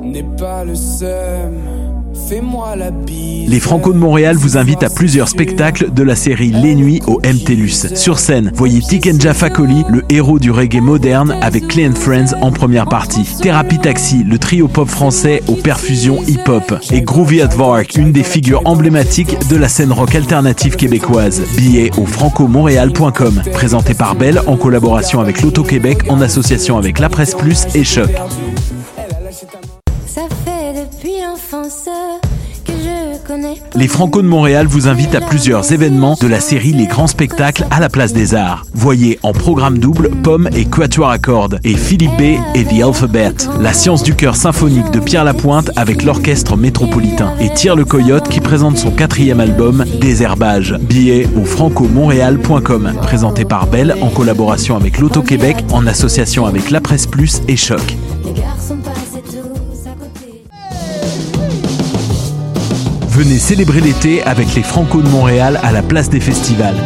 N'est pas le seum. Les Franco de Montréal vous invitent à plusieurs spectacles de la série Les Nuits au MTLUS. Sur scène, voyez Tikenja Fakoli, le héros du reggae moderne avec Clay Friends en première partie. Thérapie Taxi, le trio pop français aux perfusions hip-hop. Et Groovy Advark, une des figures emblématiques de la scène rock alternative québécoise. Billets au francomontréal.com. Présenté par Belle en collaboration avec l'Auto-Québec en association avec La Presse Plus et Choc. Les Franco de Montréal vous invitent à plusieurs événements de la série Les Grands Spectacles à la Place des Arts. Voyez en programme double Pomme et Quatuor à cordes et Philippe B et The Alphabet, la science du chœur symphonique de Pierre Lapointe avec l'orchestre métropolitain et Tire le Coyote qui présente son quatrième album Désherbage. Billets au francomontréal.com. Présenté par Belle en collaboration avec l'Auto-Québec en association avec La Presse Plus et Choc. Venez célébrer l'été avec les Franco de Montréal à la place des festivals.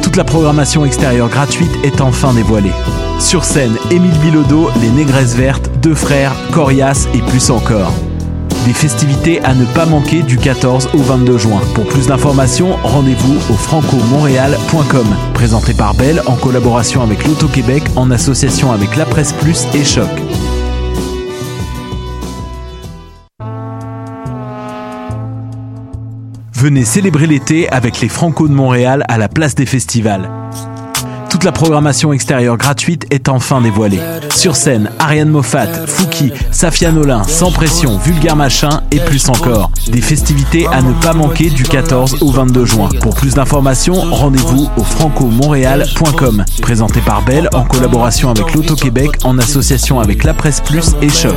Toute la programmation extérieure gratuite est enfin dévoilée. Sur scène, Émile Bilodeau, Les Négresses Vertes, Deux Frères, Corias et plus encore. Des festivités à ne pas manquer du 14 au 22 juin. Pour plus d'informations, rendez-vous au francomontréal.com. Présenté par Belle en collaboration avec l'Auto-Québec en association avec La Presse Plus et Choc. Venez célébrer l'été avec les Franco de Montréal à la place des festivals. Toute la programmation extérieure gratuite est enfin dévoilée. Sur scène, Ariane Moffat, Fouki, Safia Nolin, Sans Pression, Vulgaire Machin et plus encore. Des festivités à ne pas manquer du 14 au 22 juin. Pour plus d'informations, rendez-vous au francomontréal.com. Présenté par Belle en collaboration avec l'Auto-Québec en association avec La Presse Plus et Choc.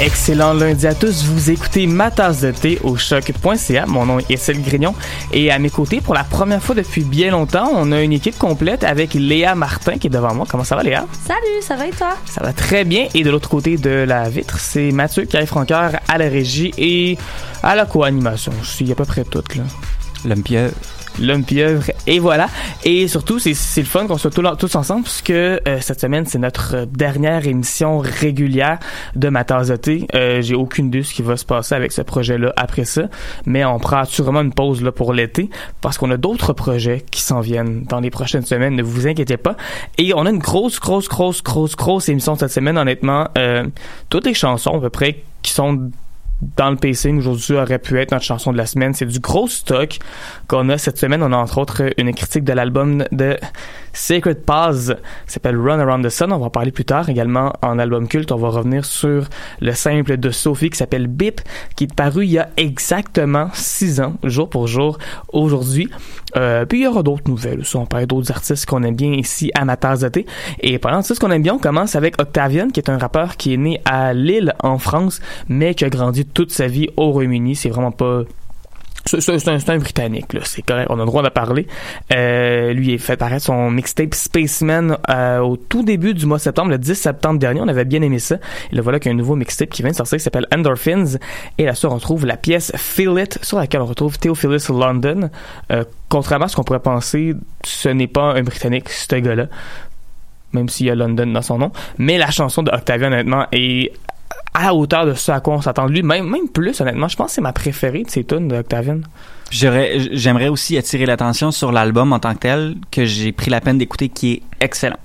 Excellent lundi à tous. Vous écoutez ma tasse de thé au choc.ca. Mon nom est Essel Grignon. Et à mes côtés, pour la première fois depuis bien longtemps, on a une équipe complète avec Léa Martin qui est devant moi. Comment ça va, Léa? Salut, ça va et toi? Ça va très bien. Et de l'autre côté de la vitre, c'est Mathieu qui francoeur à la régie et à la co-animation. Je suis à peu près tout, là. L'homme pieuvre. L'homme pieuvre, et voilà. Et surtout, c'est le fun qu'on soit tous, tous ensemble, puisque euh, cette semaine, c'est notre dernière émission régulière de ma. Euh, J'ai aucune idée ce qui va se passer avec ce projet-là après ça, mais on prend sûrement une pause là pour l'été, parce qu'on a d'autres projets qui s'en viennent dans les prochaines semaines, ne vous inquiétez pas. Et on a une grosse, grosse, grosse, grosse, grosse émission cette semaine, honnêtement. Euh, toutes les chansons, à peu près, qui sont dans le pacing aujourd'hui aurait pu être notre chanson de la semaine. C'est du gros stock qu'on a cette semaine. On a entre autres une critique de l'album de Sacred Paz s'appelle Run Around the Sun. On va en parler plus tard. Également en album culte, on va revenir sur le simple de Sophie qui s'appelle Bip qui est paru il y a exactement six ans, jour pour jour, aujourd'hui. Euh, puis il y aura d'autres nouvelles. On parle d'autres artistes qu'on aime bien ici de thé. Et parlant de ce qu'on aime bien, on commence avec Octavian, qui est un rappeur qui est né à Lille, en France, mais qui a grandi toute sa vie au Royaume-Uni. C'est vraiment pas c'est un, un Britannique, là. C'est correct. On a le droit de parler. Euh, lui, il fait paraître son mixtape Spaceman euh, au tout début du mois de septembre, le 10 septembre dernier. On avait bien aimé ça. Et là, voilà qu'il y a un nouveau mixtape qui vient de sortir qui s'appelle Endorphins. Et là, sur on retrouve la pièce Feel It, sur laquelle on retrouve Theophilus London. Euh, contrairement à ce qu'on pourrait penser, ce n'est pas un Britannique, ce gars-là. Même s'il y a London dans son nom. Mais la chanson de Octavian, honnêtement, est à la hauteur de ce à quoi on s'attend de lui. Même, même plus, honnêtement. Je pense que c'est ma préférée de ces tunes d'Octavian. J'aimerais aussi attirer l'attention sur l'album en tant que tel, que j'ai pris la peine d'écouter, qui est excellent.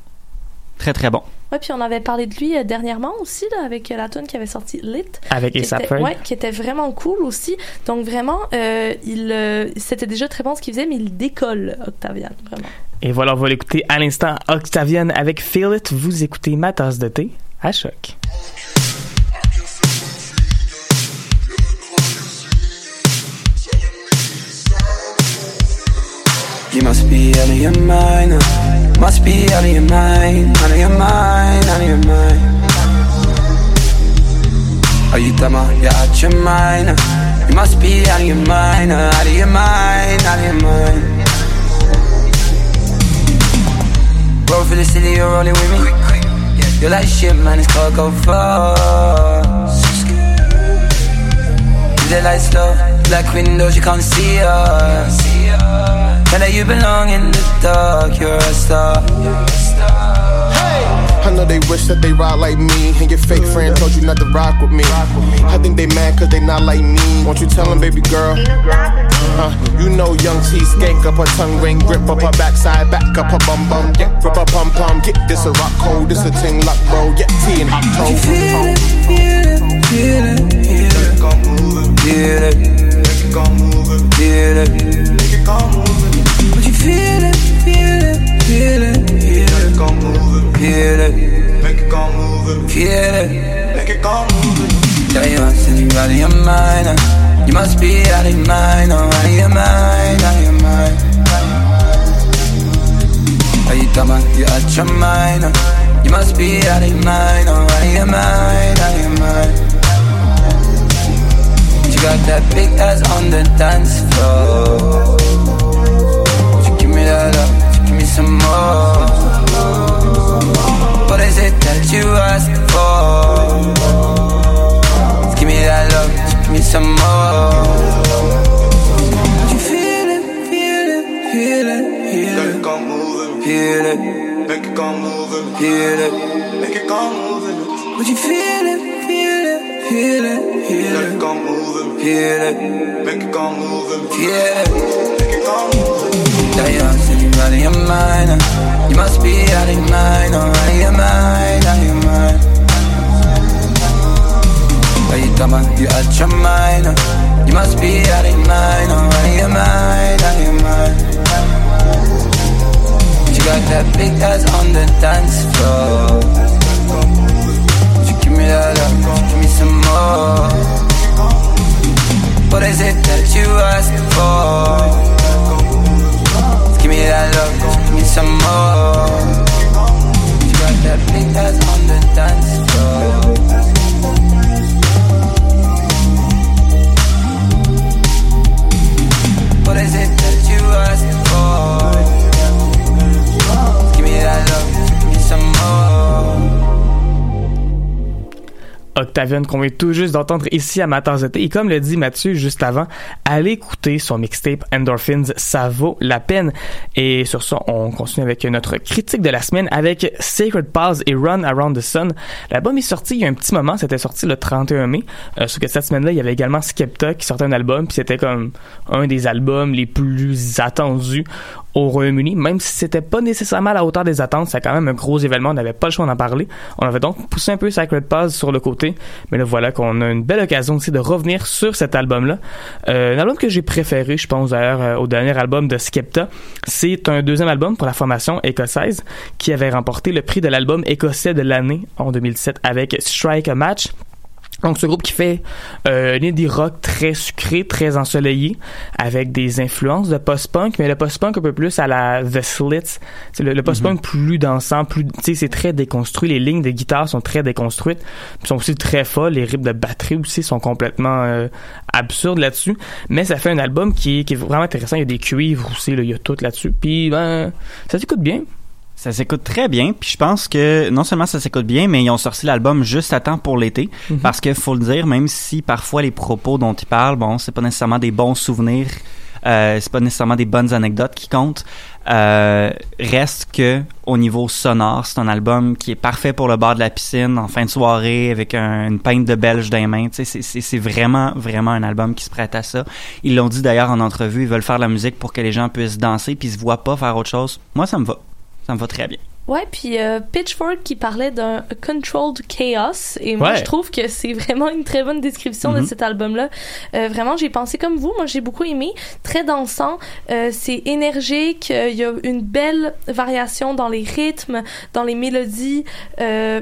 Très, très bon. Ouais, puis on avait parlé de lui euh, dernièrement aussi, là, avec euh, la tune qui avait sorti Lit. Avec ouais, qui était vraiment cool aussi. Donc vraiment, euh, il, euh, c'était déjà très bon ce qu'il faisait, mais il décolle, Octavian, vraiment. Et voilà, on va l'écouter à l'instant. Octavian avec Feel It. Vous écoutez ma tasse de thé à choc. You must be out of your mind. Must be out of your mind, out of your mind, out of your mind. Are you dumb you're out your mind? You must be out of your mind, out of your mind, out of your mind. Roll for the city, you're rolling with me. You're like shit, man, it's called go fast. The lights low, black windows, you can't see us. And that you belong in the dark, you're a star. I know they wish that they ride like me. And your fake friend told you not to rock with me. I think they mad cause they not like me. Won't you tell them, baby girl? Uh, you know young T skank up her tongue ring, grip up her backside, back up her bum bum. Yeah, grip her pum pum. Get this a rock cold, this a ting lock bro. Yeah, T and hot toe. Feel it, feel it, feel it, feel it. Feel it, feel it, Would you feel it, feel it, feel it, feel it, feel it, feel it, Make it go moving. Yeah, you must be out of your mind. uh. You must be out of your mind, oh, out of your mind, out of your mind. Are you dumb? or You out your mind? uh. You must be out of your mind, oh, out of your mind, out of your mind. You got that big ass on the dance floor. That up? Give me some more? What is it that you ask for? Just give me that love, just give me some more. Would you feel it, feel it, feel it, feel it, Go moving. feel it, Make it go moving. feel it? Make it go moving. Would you feel it, feel it, feel it, feel it, moving. feel it, Make it go moving. feel it? Make it go moving. Yeah, you must be out of your mind. You must be out of your mind, oh, out of your mind, out of your mind. Are you dumb? You out your mind? You must be out of your mind, oh, out of your mind, out of your mind. You got that big ass on the dance floor. You give me that love? You give me some more? What is it that you ask for? míralo con mis amores. Got that thing that's on the dance Qu'on vient tout juste d'entendre ici à ma tasse de thé. Et comme le dit Mathieu juste avant, allez écouter son mixtape Endorphins, ça vaut la peine. Et sur ça, on continue avec notre critique de la semaine avec Sacred Pause et Run Around the Sun. L'album est sorti il y a un petit moment, c'était sorti le 31 mai. Euh, sauf que cette semaine-là, il y avait également Skepta qui sortait un album, puis c'était comme un des albums les plus attendus au Royaume-Uni, même si c'était pas nécessairement à la hauteur des attentes, c'est quand même un gros événement, on n'avait pas le choix d'en parler. On avait donc poussé un peu Sacred Pause sur le côté, mais là voilà qu'on a une belle occasion aussi de revenir sur cet album-là. Euh, un album que j'ai préféré, je pense d'ailleurs euh, au dernier album de Skepta, c'est un deuxième album pour la formation écossaise qui avait remporté le prix de l'album écossais de l'année en 2007 avec Strike a Match. Donc ce groupe qui fait euh, un indie rock très sucré, très ensoleillé, avec des influences de post-punk, mais le post-punk un peu plus à la The Slits. C'est le, le post-punk plus dansant, plus, tu sais, c'est très déconstruit. Les lignes de guitare sont très déconstruites, puis sont aussi très folles. Les rips de batterie aussi sont complètement euh, absurdes là-dessus. Mais ça fait un album qui est, qui est vraiment intéressant. Il y a des cuivres aussi, là, il y a tout là-dessus. Puis ben, ça s'écoute bien. Ça s'écoute très bien, puis je pense que non seulement ça s'écoute bien, mais ils ont sorti l'album juste à temps pour l'été, Mhm. parce que faut le dire, même si parfois les propos dont ils parlent, bon, c'est pas nécessairement des bons souvenirs, euh, c'est pas nécessairement des bonnes anecdotes qui comptent, euh, reste que au niveau sonore, c'est un album qui est parfait pour le bord de la piscine en fin de soirée avec un- une pinte de belge dans les mains. Tu sais, c'est- c'est c'est vraiment vraiment un album qui se prête à ça. Ils l'ont dit d'ailleurs en entrevue, ils veulent faire de la musique pour que les gens puissent danser puis ils se voient pas faire autre chose. Moi, ça me va. Ça me va très bien. Ouais, puis euh, Pitchfork qui parlait d'un controlled chaos et moi Ouais. je trouve que c'est vraiment une très bonne description de Mhm. cet album-là. Euh, vraiment, j'ai pensé comme vous, moi j'ai beaucoup aimé, très dansant, euh, c'est énergique, il y a une belle variation dans les rythmes, dans les mélodies,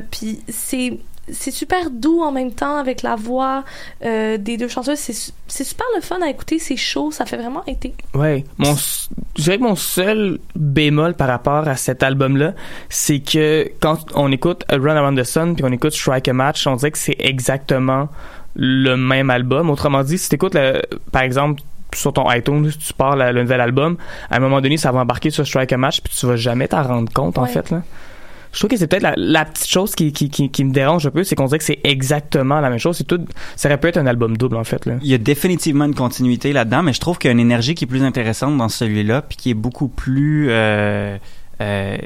puis c'est c'est super doux en même temps avec la voix euh, des deux chanteuses. C'est su- c'est super le fun à écouter, c'est chaud, ça fait vraiment été. Ouais, mon, je dirais que mon seul bémol par rapport à cet album-là, c'est que quand on écoute A Run Around the Sun puis on écoute Strike a Match, on dirait que c'est exactement le même album. Autrement dit, si t'écoutes, le- par exemple, sur ton iTunes, tu pars la- le nouvel album, à un moment donné, ça va embarquer sur Strike a Match puis tu vas jamais t'en rendre compte, en fait, là. Je trouve que c'est peut-être la, petite chose qui, me dérange un peu, c'est qu'on dirait que c'est exactement la même chose. C'est tout, ça aurait pu être un album double, en fait. Il y a définitivement une continuité là-dedans, mais je trouve qu'il y a une énergie qui est plus intéressante dans celui-là, puis qui est beaucoup plus... Euh, euh,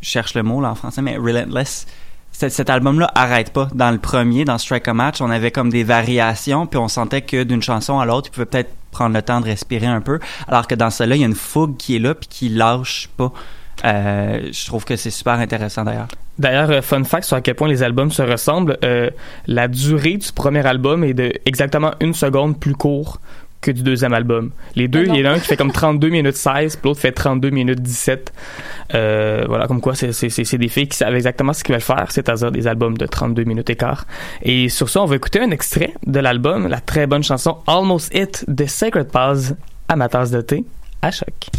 je cherche le mot là en français, mais relentless. Cet, cet album-là arrête pas. Dans le premier, dans Strike a Match, on avait comme des variations, puis on sentait que d'une chanson à l'autre, il pouvait peut-être prendre le temps de respirer un peu, alors que dans celui-là, il y a une fougue qui est là, puis qui lâche pas. Euh, je trouve que c'est super intéressant d'ailleurs. D'ailleurs, euh, fun fact sur à quel point les albums se ressemblent, euh, la durée du premier album est de exactement une seconde plus court que du deuxième album. Les deux, non. il y en a un qui fait comme 32 minutes 16, puis l'autre fait 32 minutes 17. Euh, voilà, comme quoi, c'est, c'est, c'est, c'est des filles qui savent exactement ce qu'ils veulent faire, c'est-à-dire des albums de 32 minutes écart. Et sur ça, on va écouter un extrait de l'album, la très bonne chanson Almost It de Sacred ma tasse de thé à choc.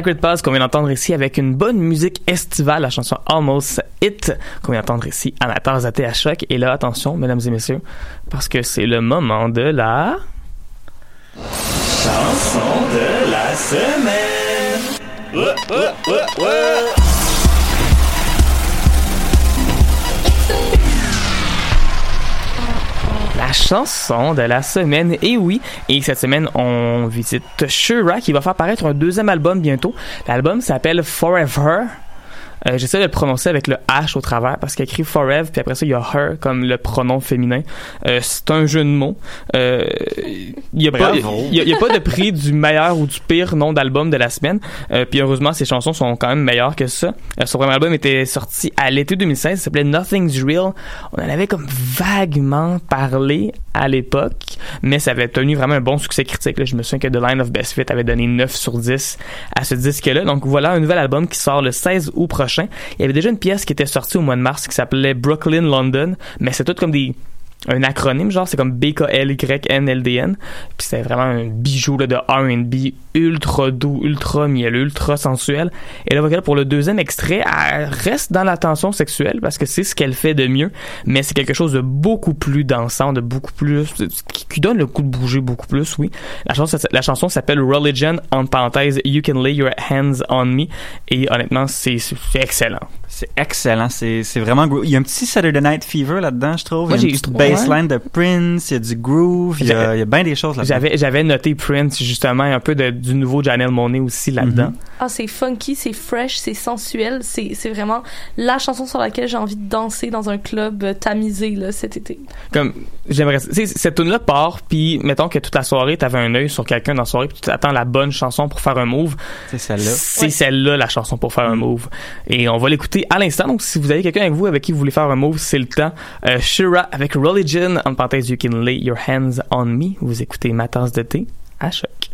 Sacred Pause qu'on vient d'entendre ici avec une bonne musique estivale, la chanson Almost It qu'on vient d'entendre ici ma tasse à choc. Et là, attention, mesdames et messieurs, parce que c'est le moment de la... Chanson de la semaine! La chanson de la semaine. Et oui, et cette semaine, on visite Shura qui va faire paraître un deuxième album bientôt. L'album s'appelle Forever. Euh, J'essaie de le prononcer avec le H au travers parce qu'il écrit forever, puis après ça, il y a her comme le pronom féminin. Euh, c'est un jeu de mots. Euh, Il y a, pas, il y a, il y a pas de prix du meilleur ou du pire nom d'album de la semaine. Euh, puis heureusement, ses chansons sont quand même meilleures que ça. Euh, son premier album était sorti à l'été 2016. Il s'appelait Nothing's Real. On en avait comme vaguement parlé à l'époque, mais ça avait tenu vraiment un bon succès critique. là. Je me souviens que The Line of Best Fit avait donné 9 sur 10 à ce disque-là. Donc voilà un nouvel album qui sort le 16 août prochain. Il y avait déjà une pièce qui était sortie au mois de mars qui s'appelait Brooklyn London, mais c'est tout comme des un acronyme genre c'est comme BKLYNLDN puis c'était vraiment un bijou là, de R&B ultra doux ultra mielleux ultra sensuel. Et là pour le deuxième extrait elle reste dans la tension sexuelle parce que c'est ce qu'elle fait de mieux mais c'est quelque chose de beaucoup plus dansant de beaucoup plus qui, donne le coup de bouger beaucoup plus oui. La chanson la chanson s'appelle Religion en parenthèse You Can Lay Your Hands on Me. Et honnêtement c'est excellent C'est excellent. C'est c'est vraiment gro- Il y a un petit Saturday Night Fever là-dedans, je trouve. Moi, il y a une j'ai- petite bassline de Prince, il y a du groove, il y a, il y a bien des choses là-dedans. J'avais j'avais noté Prince justement un peu de, du nouveau Janelle Monáe aussi là-dedans. Ah, c'est funky, c'est fresh, c'est sensuel. C'est c'est vraiment la chanson sur laquelle j'ai envie de danser dans un club euh, tamisé là, cet été. Comme j'aimerais tu sais cette tune là part puis mettons que toute la soirée t'avais un œil sur quelqu'un dans la soirée puis tu t'attends la bonne chanson pour faire un move. C'est celle-là. C'est celle-là la chanson pour faire un move. Et on va l'écouter à l'instant. Donc si vous avez quelqu'un avec vous avec qui vous voulez faire un move, c'est le temps. Euh, Shira avec Religion en parenthèse You Can Lay Your Hands on Me. Vous écoutez ma tasse de thé à choc.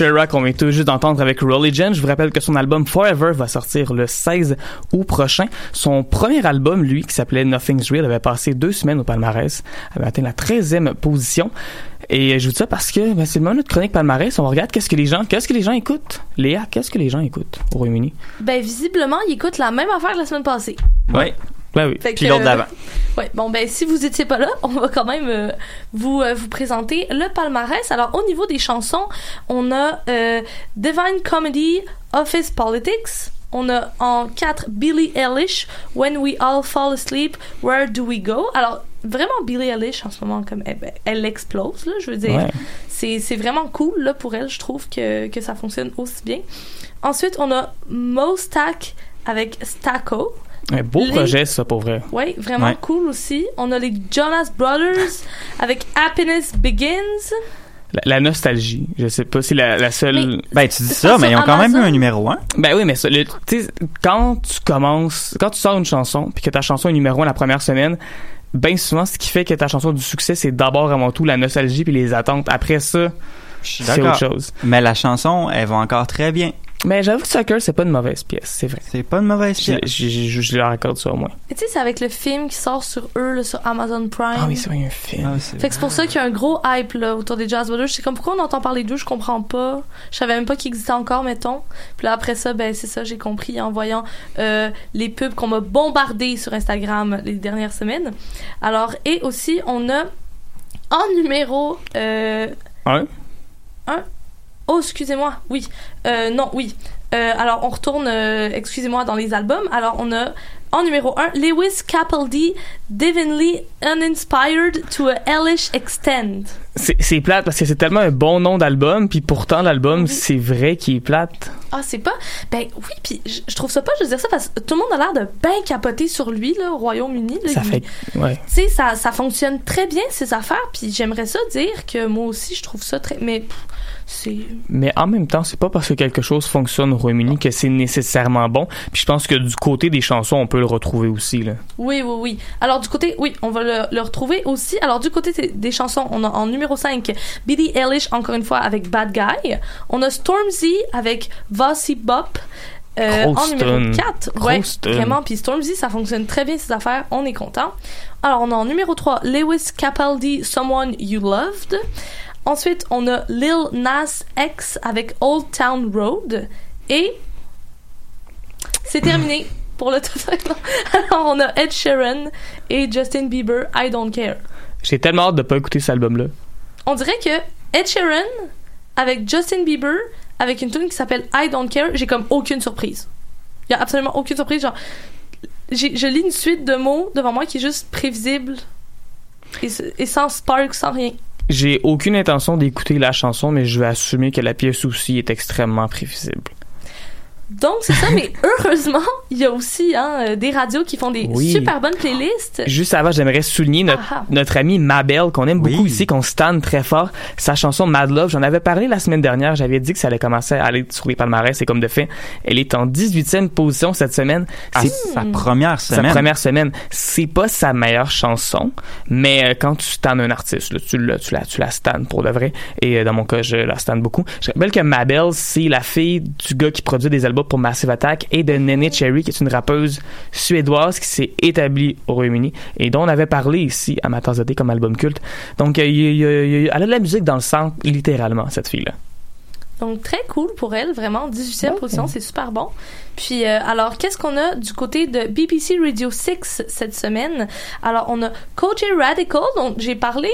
Sheeran qu'on vient tout juste d'entendre avec Religion. Je vous rappelle que son album Forever va sortir le 16 août prochain. Son premier album, lui, qui s'appelait Nothing's Real, avait passé deux semaines au palmarès, avait atteint la 13e position. Et je vous dis ça parce que ben, c'est le moment de notre chronique palmarès. On regarde qu'est-ce que les gens, qu'est-ce que les gens écoutent. Léa, qu'est-ce que les gens écoutent au Royaume-Uni? Ben, visiblement, ils écoutent la même affaire que la semaine passée. Oui. Ben oui. Fait Puis l'autre euh, d'avant. Ouais, bon ben si vous étiez pas là, on va quand même euh, vous euh, vous présenter le palmarès. Alors au niveau des chansons, on a Divine Comedy, Office Politics. On a en 4 Billie Eilish, When We All Fall Asleep, Where Do We Go? Alors vraiment Billie Eilish en ce moment comme elle, ben, elle explose là, je veux dire. Ouais. C'est c'est vraiment cool là pour elle, je trouve que que ça fonctionne aussi bien. Ensuite, on a Mostack avec Stacko. Un beau Les- projet, ça, pour vrai. Oui, vraiment Ouais. cool aussi. On a les Jonas Brothers avec Happiness Begins. La, la nostalgie. Je sais pas si la, la seule. Ben, tu dis ça, mais ils ont quand même eu un numéro 1. Ben oui, mais ça, le- tu sais, quand tu commences, quand tu sors une chanson, puis que ta chanson est numéro 1 la première semaine, ben souvent, ce qui fait que ta chanson a du succès, c'est d'abord avant tout la nostalgie puis les attentes. Après ça, c'est autre chose. Mais la chanson, elle va encore très bien. Mais j'avoue que Sucker, c'est pas une mauvaise pièce, c'est vrai. C'est pas une mauvaise Je, pièce. je, je- je leur accorde ça au moins. Et tu sais, c'est avec le film qui sort sur eux, là, sur Amazon Prime. Ah oui, c'est vrai, il y a un film. Ah, c'est- Fait que c'est pour ça qu'il y a un gros hype là, autour des Jazz Brothers. C'est comme pourquoi on entend parler d'eux, je comprends pas. Je savais même pas qu'ils existaient encore, mettons. Puis là après ça, ben c'est ça, j'ai compris en voyant euh, les pubs qu'on m'a bombardé sur Instagram les dernières semaines. Alors et aussi on a en numéro euh, Un? un. Oh, excusez-moi. Oui. Euh, non, oui. Euh, alors, on retourne, euh, excusez-moi, dans les albums. Alors, on a en numéro 1, Lewis Capaldi, Divinely Uninspired to a Hellish Extent. C'est plate parce que c'est tellement un bon nom d'album, puis pourtant l'album, c'est vrai qu'il est plate. Ah, c'est pas? Ben oui, puis je trouve ça pas, je veux dire ça, parce que tout le monde a l'air de bien capoter sur lui, là, au Royaume-Uni. Ça Il- fait. Ouais. Tu sais, ça, ça fonctionne très bien, ces affaires, puis j'aimerais ça dire que moi aussi, je trouve ça très. Mais pff, c'est. Mais en même temps, c'est pas parce que quelque chose fonctionne au Royaume-Uni que c'est nécessairement bon. Puis je pense que du côté des chansons, on peut le retrouver aussi. Là. Oui, oui, oui. Alors, du côté, oui, on va le, le retrouver aussi. Alors, du côté des- chansons, on a en numéro 5 Billie Eilish, encore une fois, avec Bad Guy. On a Stormzy avec Vossy Bop. Euh, en numéro tune. 4. Grosse Ouais, vraiment. Puis Stormzy, ça fonctionne très bien, ces affaires. On est content. Alors, on a en numéro 3 Lewis Capaldi, Someone You Loved. Ensuite, on a Lil Nas X avec Old Town Road. Et c'est terminé pour le 5. Alors, on a Ed Sheeran et Justin Bieber, I Don't Care. J'ai tellement hâte de pas écouter cet album-là. On dirait que Ed Sheeran avec Justin Bieber, avec une tune qui s'appelle I Don't Care, j'ai comme aucune surprise. Il y a absolument aucune surprise. Genre, j'ai- je lis une suite de mots devant moi qui est juste prévisible et, et sans spark, sans rien. J'ai aucune intention d'écouter la chanson, mais je vais assumer que la pièce aussi est extrêmement prévisible. Donc, c'est ça, mais heureusement, il y a aussi hein, euh, des radios qui font des Oui. super bonnes playlists. Juste avant, j'aimerais souligner notre, Ah ah. notre amie Mabel, qu'on aime beaucoup ici, qu'on stan très fort. Sa chanson Mad Love, j'en avais parlé la semaine dernière. J'avais dit que ça allait commencer à aller sur les palmarès. Et comme de fait, elle est en 18e position cette semaine. À C'est sa première sa semaine. première semaine. C'est pas sa meilleure chanson, mais euh, quand tu stans un artiste, là, tu, la, tu, la, tu la stan pour de vrai. Et euh, dans mon cas, je la stan beaucoup. Je rappelle que Mabel, c'est la fille du gars qui produit des albums pour Massive Attack et de Nene Cherry, qui est une rappeuse suédoise qui s'est établie au Royaume-Uni et dont on avait parlé ici à ma tasse de thé comme album culte. Donc, euh, il il il elle a de la musique dans le sang, littéralement, cette fille-là. Donc très cool pour elle, vraiment 18e position, c'est super bon. Puis euh, alors qu'est-ce qu'on a du côté de BBC Radio 6 cette semaine? Alors on a Coach Radical dont j'ai parlé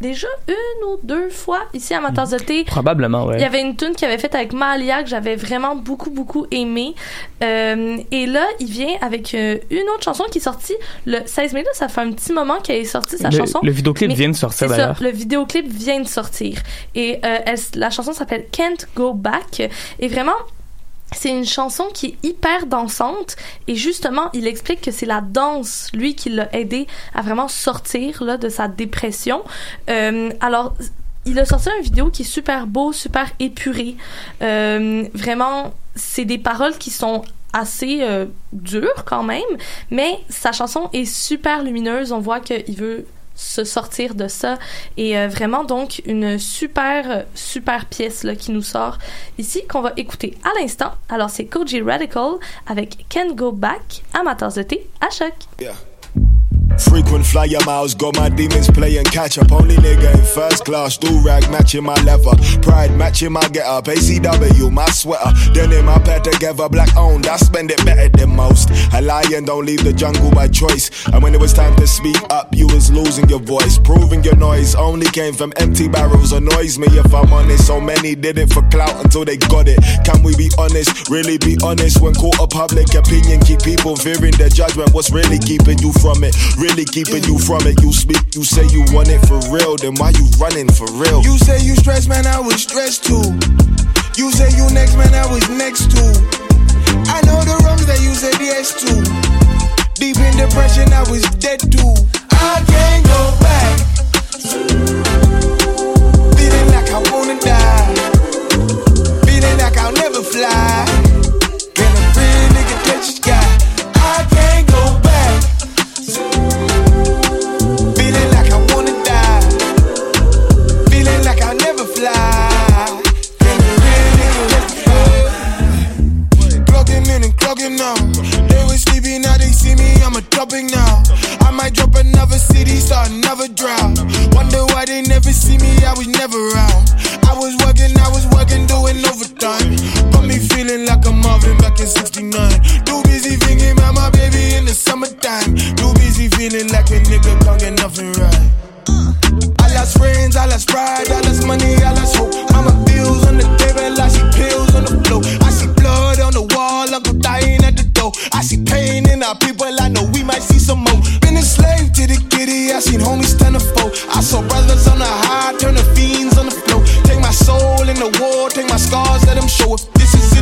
déjà une ou deux fois ici à ma tasse de thé. Probablement, ouais. Il y avait une tune qu'il avait faite avec Malia que j'avais vraiment beaucoup beaucoup aimé. Euh, et là, il vient avec euh, une autre chanson qui est sortie le 16 mai. Là, ça fait un petit moment qu'elle est sortie sa Le- chanson. le vidéoclip vient de sortir, d'ailleurs. le vidéoclip vient de sortir. Et euh, elle- la chanson s'appelle Can't Go Back. Et vraiment, c'est une chanson qui est hyper dansante et justement il explique que c'est la danse lui qui l'a aidé à vraiment sortir là de sa dépression. Euh, alors il a sorti une vidéo qui est super beau super épuré. Euh, vraiment c'est des paroles qui sont assez euh, dures quand même mais sa chanson est super lumineuse. On voit qu'il veut se sortir de ça. Et euh, vraiment, donc, une super, super pièce là, qui nous sort ici, qu'on va écouter à l'instant. Alors, c'est Koji Radical avec Can Go Back, amateurs de thé, à choc. Frequent flyer miles, got my demons playing catch up. Only nigga in first class, do rag matching my leather. Pride matching my get up. ACW, my sweater. Denim my pair together, black owned. I spend it better than most. A lion don't leave the jungle by choice. And when it was time to speak up, you was losing your voice. Proving your noise only came from empty barrels. Annoys me if I'm honest. So many did it for clout until they got it. Can we be honest? Really be honest when caught a public opinion. Keep people fearing their judgment. What's really keeping you from it? Really keeping you from it. You speak, you say you want it for real. Then why you running for real? You say you stressed, man, I was stressed too. You say you next, man, I was next too. I know the wrongs that you said yes to. Deep in depression, I was dead too. I can't go back. Feeling like I wanna die. Feeling like I'll never fly. Another drought. Wonder why they never see me, I was never around. I was working, I was working, doing overtime. Got me feeling like I'm Marvin back in 69. Too busy thinking about my baby in the summertime. Too busy feeling like a nigga can't get nothing right. Uh. I lost friends, I lost pride, I lost money, I lost hope. Mama show. If this is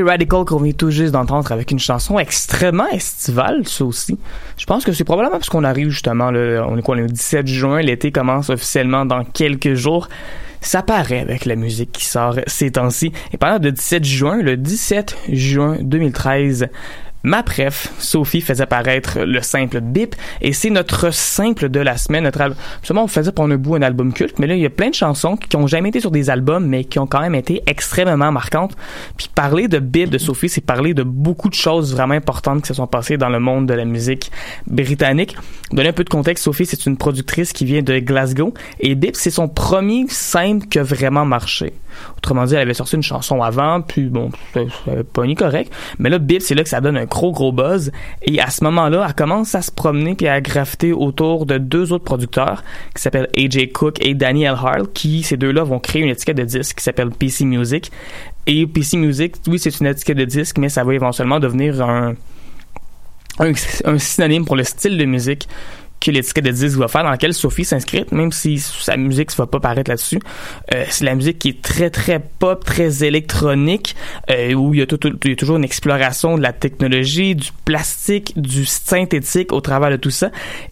Radical qu'on vient tout juste d'entendre avec une chanson extrêmement estivale, ça aussi. Je pense que c'est probablement parce qu'on arrive justement, là, on est quoi, le 17 juin, l'été commence officiellement dans quelques jours. Ça paraît avec la musique qui sort ces temps-ci. Et parlant de 17 juin, le 17 juin 2013, Ma préf, Sophie faisait paraître le simple Bip et c'est notre simple de la semaine. Notre album, seulement on faisait pour un bout un album culte, mais là il y a plein de chansons qui ont jamais été sur des albums mais qui ont quand même été extrêmement marquantes. Puis parler de Bip de Sophie, c'est parler de beaucoup de choses vraiment importantes qui se sont passées dans le monde de la musique britannique. Donner un peu de contexte, Sophie c'est une productrice qui vient de Glasgow et Bip c'est son premier simple qui a vraiment marché. Autrement dit, elle avait sorti une chanson avant, puis bon, avait pas ni correct. Mais là, Bip, c'est là que ça donne un gros, gros buzz. Et à ce moment-là, elle commence à se promener puis à graffiter autour de deux autres producteurs qui s'appellent AJ Cook et Daniel Harl, qui, ces deux-là, vont créer une étiquette de disque qui s'appelle PC Music. Et PC Music, oui, c'est une étiquette de disque, mais ça va éventuellement devenir un synonyme pour le style de musique que l'étiquette de disque va faire, dans laquelle Sophie s'inscrit, même si sa musique ne va pas paraître là-dessus. Euh, c'est la musique qui est très, très pop, très électronique, euh, où il y, a toujours une exploration de la technologie, du plastique, du synthétique au travers de tout ça.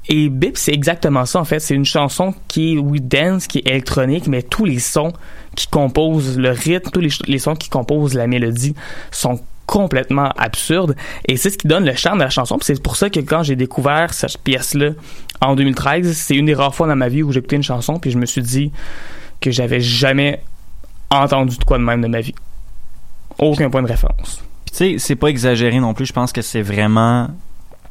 Et Bip, c'est exactement ça, en fait. C'est une chanson qui est, oui, dance, qui est électronique, mais tous les sons qui composent le rythme, tous les sons qui composent la mélodie sont complètement absurde et c'est ce qui donne le charme de la chanson c'est pour ça que quand j'ai découvert cette pièce là en 2013 c'est une des rares fois dans ma vie où j'ai écouté une chanson puis je me suis dit que j'avais jamais entendu de quoi de même de ma vie aucun point de référence tu sais, c'est pas exagéré non plus. Je pense que c'est vraiment.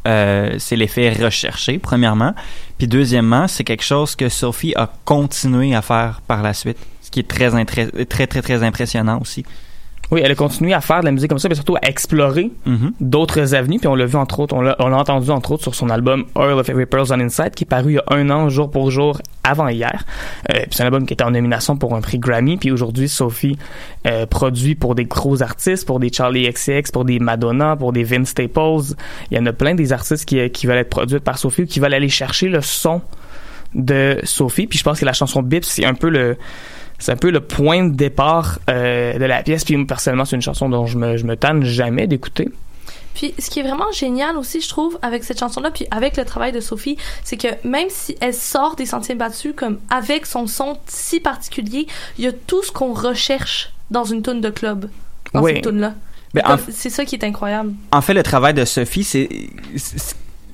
euh, c'est l'effet recherché, premièrement. Puis deuxièmement, c'est quelque chose que Sophie a continué à faire par la suite. Ce qui est très, très, très, très impressionnant aussi. Oui, elle a continué à faire de la musique comme ça, mais surtout à explorer Mhm. d'autres avenues. Puis on l'a vu entre autres, on l'a, entendu entre autres sur son album Oil of Every Pearls on Inside, qui est paru il y a un an, jour pour jour, avant hier. Euh, puis c'est un album qui était en nomination pour un prix Grammy. Puis aujourd'hui, Sophie euh, produit pour des gros artistes, pour des Charlie XCX, pour des Madonna, pour des Vince Staples. Il y en a plein des artistes qui, qui veulent être produits par Sophie ou qui veulent aller chercher le son de Sophie. Puis je pense que la chanson Bip, c'est un peu le c'est un peu le point de départ euh, de la pièce. Puis personnellement, c'est une chanson dont je me, je me tanne jamais d'écouter. Puis ce qui est vraiment génial aussi, je trouve, avec cette chanson-là, puis avec le travail de Sophie, c'est que même si elle sort des sentiers battus, comme avec son son si particulier, il y a tout ce qu'on recherche dans une tune de club, dans Oui. cette tune-là. Ben, C'est ça qui est incroyable. En fait, le travail de Sophie, c'est-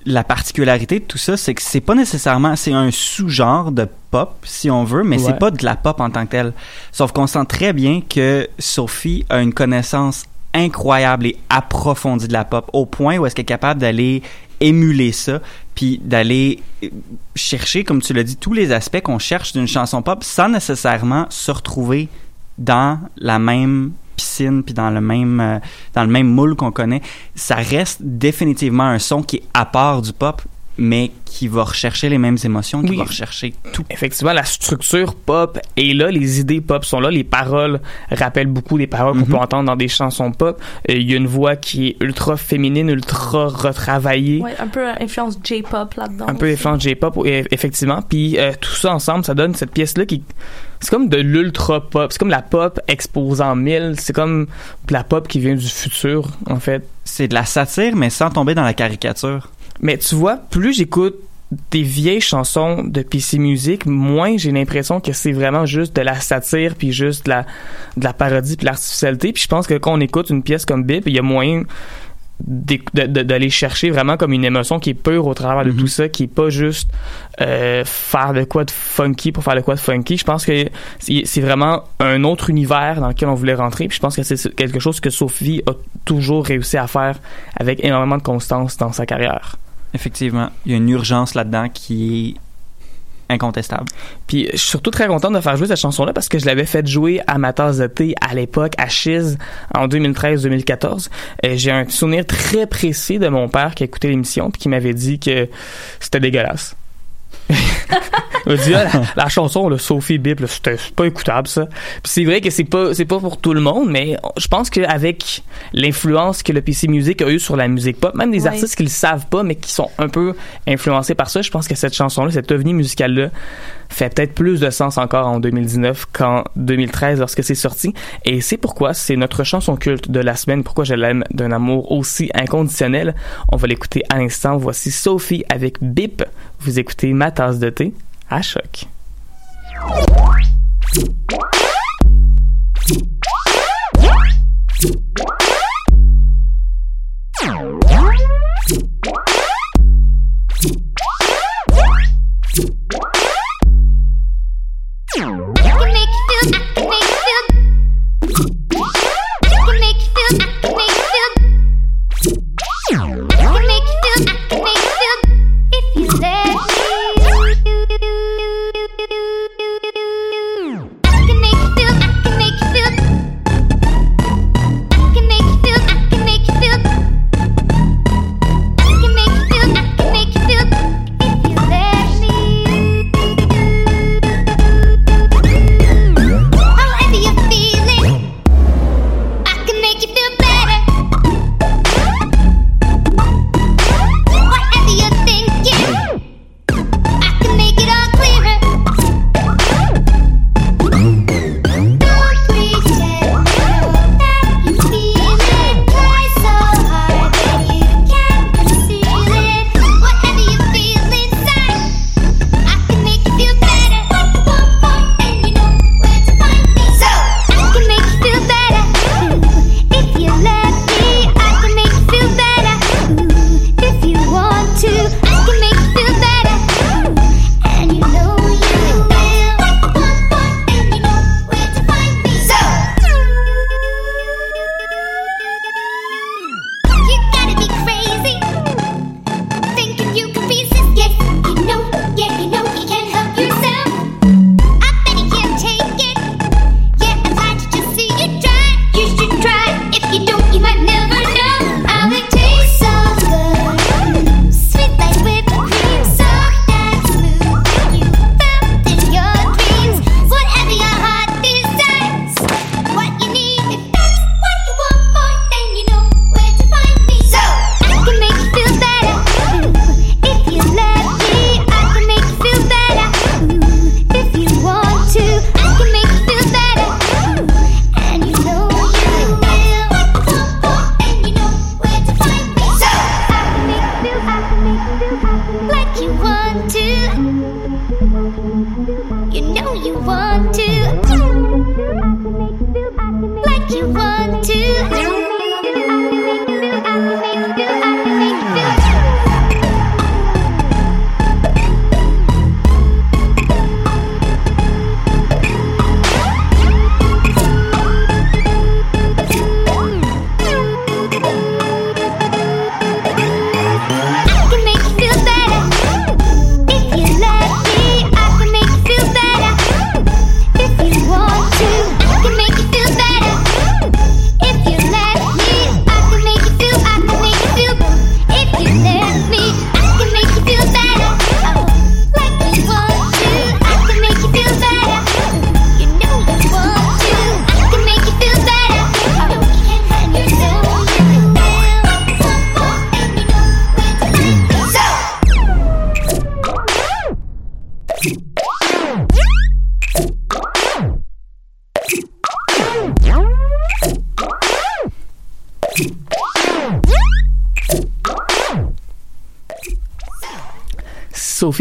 la particularité de tout ça, c'est que c'est pas nécessairement c'est un sous-genre de pop si on veut, mais Ouais. c'est pas de la pop en tant que telle. Sauf qu'on sent très bien que Sophie a une connaissance incroyable et approfondie de la pop au point où est-ce qu'elle est capable d'aller émuler ça puis d'aller euh, chercher comme tu l'as dit tous les aspects qu'on cherche d'une chanson pop sans nécessairement se retrouver dans la même piscine puis dans le même euh, dans le même moule qu'on connaît ça reste définitivement un son qui est à part du pop mais qui va rechercher les mêmes émotions qui Oui. va rechercher tout Effectivement, la structure pop est là, les idées pop sont là, les paroles rappellent beaucoup des paroles qu'on Mhm. peut entendre dans des chansons pop. Euh, Il y a une voix qui est ultra féminine, ultra retravaillée. Ouais, un peu influence J-pop là-dedans. un peu influence J-pop effectivement puis euh, tout ça ensemble ça donne cette pièce là qui c'est comme de l'ultra pop. C'est comme la pop exposant mille. C'est comme la pop qui vient du futur en fait. C'est de la satire mais sans tomber dans la caricature. Mais tu vois plus j'écoute des vieilles chansons de PC Music, moins j'ai l'impression que c'est vraiment juste de la satire puis juste de la, de la parodie puis de l'artificialité. Puis je pense que quand on écoute une pièce comme Bip, il y a moyen d'aller chercher vraiment comme une émotion qui est pure au travers de tout ça, qui est pas juste euh, faire de quoi de funky pour faire de quoi de funky. Je pense que c'est c'est vraiment un autre univers dans lequel on voulait rentrer. Puis je pense que c'est quelque chose que Sophie a toujours réussi à faire avec énormément de constance dans sa carrière. effectivement il y a une urgence là-dedans qui est incontestable Puis je suis surtout très contente de faire jouer cette chanson-là parce que je l'avais fait jouer à ma tasse de thé à l'époque à Chiz en 2013-2014. Et J'ai un souvenir très précis de mon père qui a écouté l'émission puis qui m'avait dit que c'était dégueulasse. La, chanson le Sophie Bip c'est pas écoutable ça. Puis c'est vrai que c'est pas c'est pas pour tout le monde mais je pense qu'avec l'influence que le PC Music a eu sur la musique pop, même des artistes qui le savent pas mais qui sont un peu influencés par ça, je pense que cette chanson là, cet ovni musical là fait peut-être plus de sens encore en 2019 qu'en 2013 lorsque c'est sorti. Et c'est pourquoi c'est notre chanson culte de la semaine, pourquoi je l'aime d'un amour aussi inconditionnel. On va l'écouter à l'instant. Voici Sophie avec Bip. Vous écoutez ma tasse de thé à choc.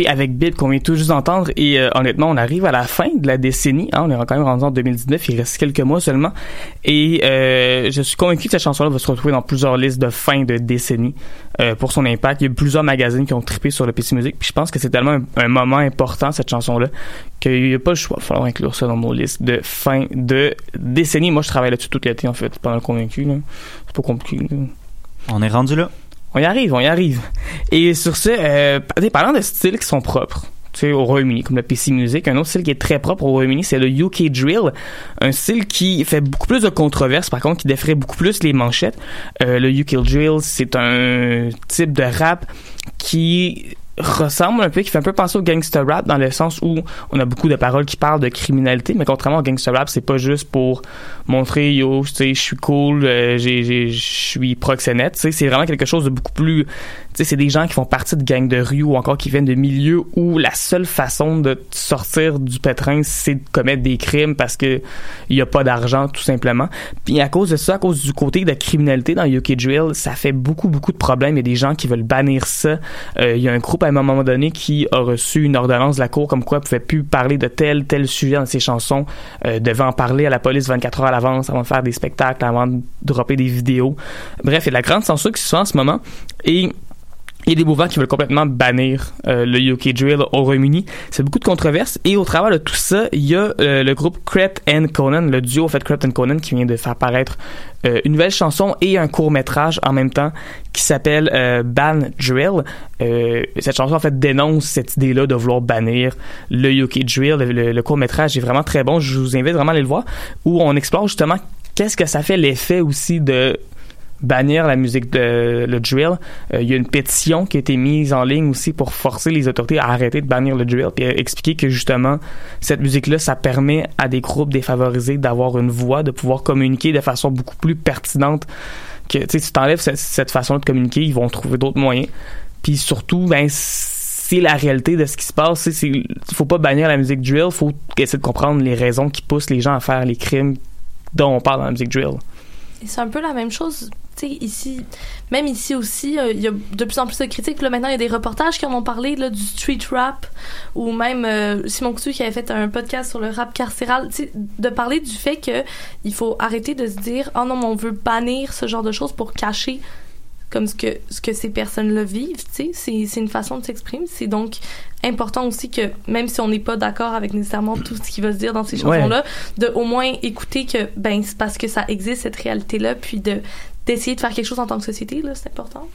Avec Bid qu'on vient tout juste d'entendre. Et euh, honnêtement on arrive à la fin de la décennie hein, on est quand même rendu en 2019 il reste quelques mois seulement. Et euh, je suis convaincu que cette chanson-là va se retrouver dans plusieurs listes de fin de décennie euh, pour son impact. Il y a plusieurs magazines qui ont trippé sur le PC Music puis je pense que c'est tellement un, moment important cette chanson-là qu'il n'y a pas le choix. Il va falloir inclure ça dans nos listes de fin de décennie. Moi je travaille là-dessus toute l'été en fait pendant le convaincu c'est pas compliqué. On est rendu là. On y arrive, on y arrive. Et sur ce, euh, parlant de styles qui sont propres, tu sais, au Royaume-Uni, comme le PC Music, un autre style qui est très propre au Royaume-Uni, c'est le UK Drill, un style qui fait beaucoup plus de controverses, par contre, qui défrait beaucoup plus les manchettes. Euh, le UK Drill, c'est un type de rap qui ressemble un peu, qui fait un peu penser au gangster rap dans le sens où on a beaucoup de paroles qui parlent de criminalité, mais contrairement au gangster rap, c'est pas juste pour montrer yo, tu sais, je suis cool, euh, j'ai, je suis proxénète, tu sais, c'est vraiment quelque chose de beaucoup plus, tu sais, c'est des gens qui font partie de gangs de rue ou encore qui viennent de milieux où la seule façon de sortir du pétrin, c'est de commettre des crimes parce que il y a pas d'argent, tout simplement. Puis à cause de ça, à cause du côté de criminalité dans UK Drill, ça fait beaucoup, beaucoup de problèmes. Il y a des gens qui veulent bannir ça. Euh, il y a un groupe à un moment donné qui a reçu une ordonnance de la cour comme quoi il pouvait plus parler de tel tel sujet dans ses chansons, euh, devait en parler à la police 24 heures à l'avance avant de faire des spectacles, avant de dropper des vidéos. Bref, il y a de la grande censure qui se fait en ce moment et il y a des mouvements qui veulent complètement bannir euh, le UK Drill au Royaume-Uni. C'est beaucoup de controverses. Et au travers de tout ça, il y a euh, le groupe Crept and Conan, le duo en fait Crept and Conan, qui vient de faire paraître euh, une nouvelle chanson et un court métrage en même temps qui s'appelle euh, Ban Drill. Cette chanson en fait dénonce cette idée-là de vouloir bannir le UK Drill. Le, le- le court métrage est vraiment très bon. Je vous invite vraiment à aller le voir où on explore justement qu'est-ce que ça fait l'effet aussi de bannir la musique de le drill. Euh, Il y a une pétition qui a été mise en ligne aussi pour forcer les autorités à arrêter de bannir le drill puis expliquer que justement cette musique-là, ça permet à des groupes défavorisés d'avoir une voix, de pouvoir communiquer de façon beaucoup plus pertinente. Que tu t'enlèves cette, cette façon de communiquer, ils vont trouver d'autres moyens. Puis surtout, ben c'est la réalité de ce qui se passe. C'est, c'est, faut pas bannir la musique drill, faut essayer de comprendre les raisons qui poussent les gens à faire les crimes dont on parle dans la musique drill. C'est un peu la même chose, sais, ici, même ici aussi, euh, il y a de plus en plus de critiques. Puis Là, maintenant, il y a des reportages qui en ont parlé, là, du street rap, ou même euh, Simon Coutu qui avait fait un podcast sur le rap carcéral, tu sais, de parler du fait que il faut arrêter de se dire, oh non, mais on veut bannir ce genre de choses pour cacher comme ce que ce que ces personnes-là vivent, tu sais, c'est c'est une façon de s'exprimer. C'est donc important aussi que même si on n'est pas d'accord avec nécessairement tout ce qui va se dire dans ces Ouais. chansons-là, de au moins écouter que ben c'est parce que ça existe cette réalité-là, puis de d'essayer de faire quelque chose en tant que société là, c'est important.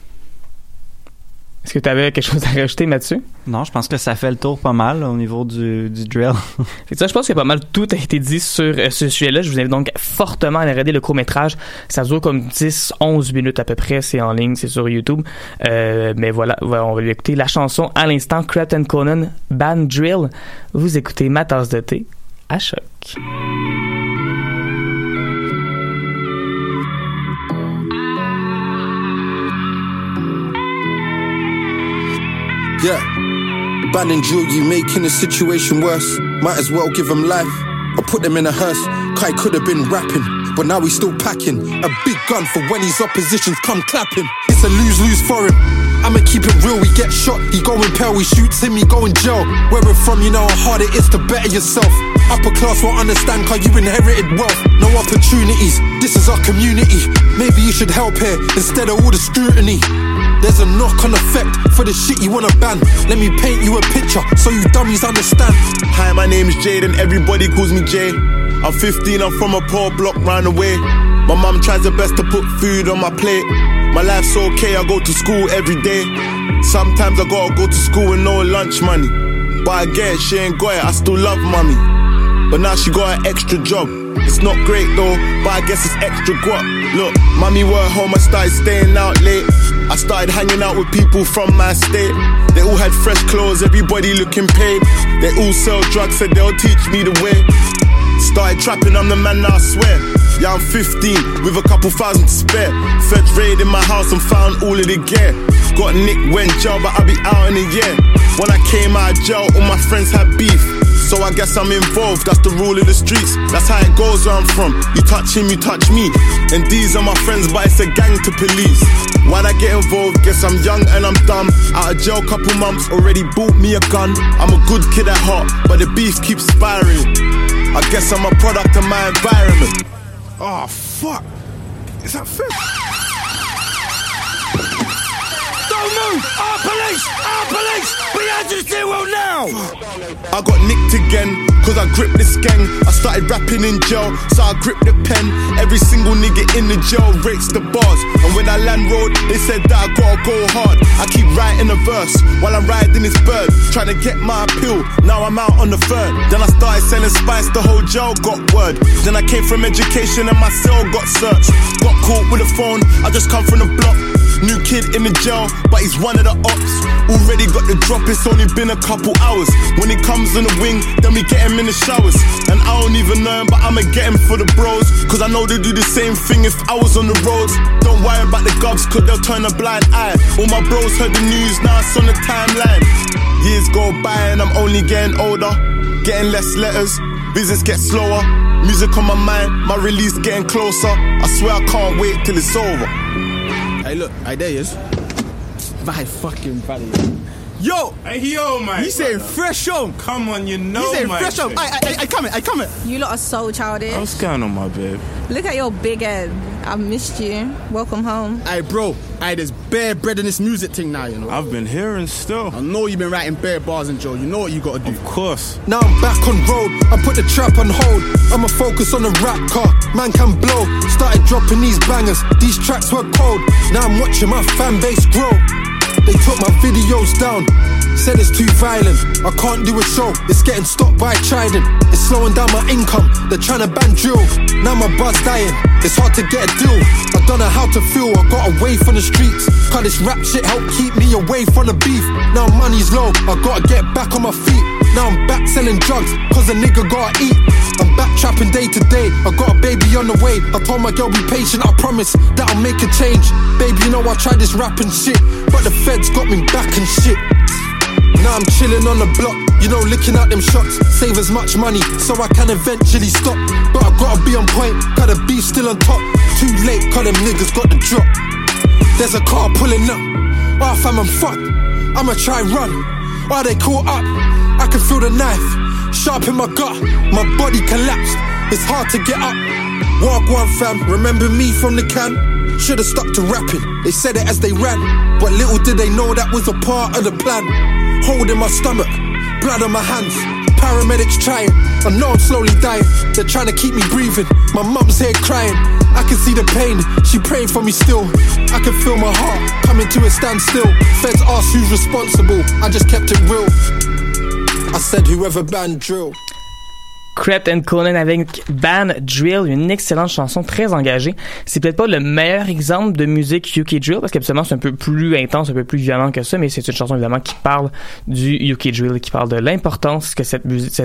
Est-ce que tu avais quelque chose à rajouter, Mathieu? Non, je pense que ça fait le tour pas mal là, au niveau du, du drill. Fait que ça, je pense que pas mal tout a été dit sur euh, ce sujet-là. Je vous invite donc fortement à aller regarder le court-métrage. Ça dure comme 10-11 minutes à peu près. C'est en ligne, c'est sur YouTube. Euh, mais voilà, voilà, on va lui écouter la chanson à l'instant. And Conan, Band Drill. Vous écoutez ma tasse de thé à choc. Yeah. Ban and drill you making the situation worse. Might as well give him life I put them in a hearse. Kai could have been rapping, but now he's still packing. A big gun for when his oppositions come clapping. It's a lose lose for him. I'ma keep it real, we get shot, he going pale, we shoots him, he go in jail. Where we're from, you know how hard it is to better yourself. Upper class won't understand cause you inherited wealth. No opportunities, this is our community. Maybe you should help here instead of all the scrutiny. There's a knock on effect for the shit you wanna ban. Let me paint you a picture so you dummies understand. Hi, my name is Jade and everybody calls me Jay. I'm 15, I'm from a poor block round the way. My mum tries her best to put food on my plate. My life's okay, I go to school every day. Sometimes I gotta go to school with no lunch money. But I get it, she ain't got it, I still love mommy. But now she got an extra job. It's not great though, but I guess it's extra guap. Look, mommy worked home, I started staying out late. I started hanging out with people from my state. They all had fresh clothes, everybody looking paid. They all sell drugs, said they'll teach me the way. Started trapping, I'm the man now, I swear. Yeah, I'm 15 with a couple thousand to spare. Fed raid in my house and found all of the gear. Got Nick went jail, but I'll be out in a year. When I came out of jail, all my friends had beef. So I guess I'm involved, that's the rule of the streets. That's how it goes where I'm from. You touch him, you touch me. And these are my friends, but it's a gang to police. Why'd I get involved? Guess I'm young and I'm dumb. Out of jail, couple months, already bought me a gun. I'm a good kid at heart, but the beef keeps spiraling. I guess I'm a product of my environment. Oh, fuck. Is that fair? Our police! Our police! Stairwell now! I got nicked again, cause I gripped this gang. I started rapping in jail, so I gripped the pen. Every single nigga in the jail rates the bars. And when I land road, they said that I gotta go hard. I keep writing a verse while I'm riding this bird, trying to get my appeal. Now I'm out on the third. Then I started selling spice, the whole jail got word. Then I came from education and my cell got searched. Got caught with a phone, I just come from the block. New kid in the jail, but he's one of the ops. Already got the drop, it's only been a couple hours. When he comes on the wing, then we get him in the showers. And I don't even know him, but I'ma get him for the bros. Cause I know they do the same thing if I was on the roads. Don't worry about the gubs, cause they'll turn a blind eye. All my bros heard the news, now it's on the timeline. Years go by and I'm only getting older. Getting less letters, business gets slower. Music on my mind, my release getting closer. I swear I can't wait till it's over. Hey, look, hey, there he is. My fucking brother. Yo! Hey, yo, man. He saying fresh on. Come on, you know, He saying my fresh on. chick. I, I, I come it, I come it. You lot are so childish. What's going on, my babe? Look at your big head. I've missed you. Welcome home. Hey, bro. Hey, there's bare bread in this music thing now, you know. I've been hearing still. I know you've been writing bare bars and Joe. You know what you gotta do. Of course. Now I'm back on road. I put the trap on hold. I'ma focus on the rap car. Man can blow. Started dropping these bangers. These tracks were cold. Now I'm watching my fan base grow. They took my videos down. Said it's too violent. I can't do a show. It's getting stopped by Trident. It's slowing down my income. They're trying to ban drill. Now my buzz dying. It's hard to get a deal. I don't know how to feel. I got away from the streets. Cause this rap shit helped keep me away from the beef. Now money's low. I gotta get back on my feet. Now I'm back selling drugs. Cause a nigga gotta eat. I'm back trapping day to day. I got a baby on the way. I told my girl be patient. I promise that I'll make a change. Baby, you know I tried this rapping shit. But the feds got me back and shit. Now I'm chilling on the block, you know, licking out them shots. Save as much money so I can eventually stop. But I gotta be on point, gotta be still on top. Too late, cause them niggas got the drop. There's a car pulling up. Oh, fam, I'm fucked. I'ma try run. Oh, they caught up. I can feel the knife sharp in my gut. My body collapsed. It's hard to get up. Walk one, fam. Remember me from the can? Should've stuck to rapping. They said it as they ran. But little did they know that was a part of the plan. Hole in my stomach, blood on my hands. Paramedics trying. I know I'm slowly dying. They're trying to keep me breathing. My mum's here crying. I can see the pain. She praying for me still. I can feel my heart coming to a standstill. Feds ask who's responsible. I just kept it real. I said whoever banned drill. Crept and Conan avec Ban Drill, une excellente chanson très engagée. C'est peut-être pas le meilleur exemple de musique UK Drill parce qu'habituellement c'est un peu plus intense, un peu plus violent que ça, mais c'est une chanson évidemment qui parle du UK Drill, qui parle de l'importance que cette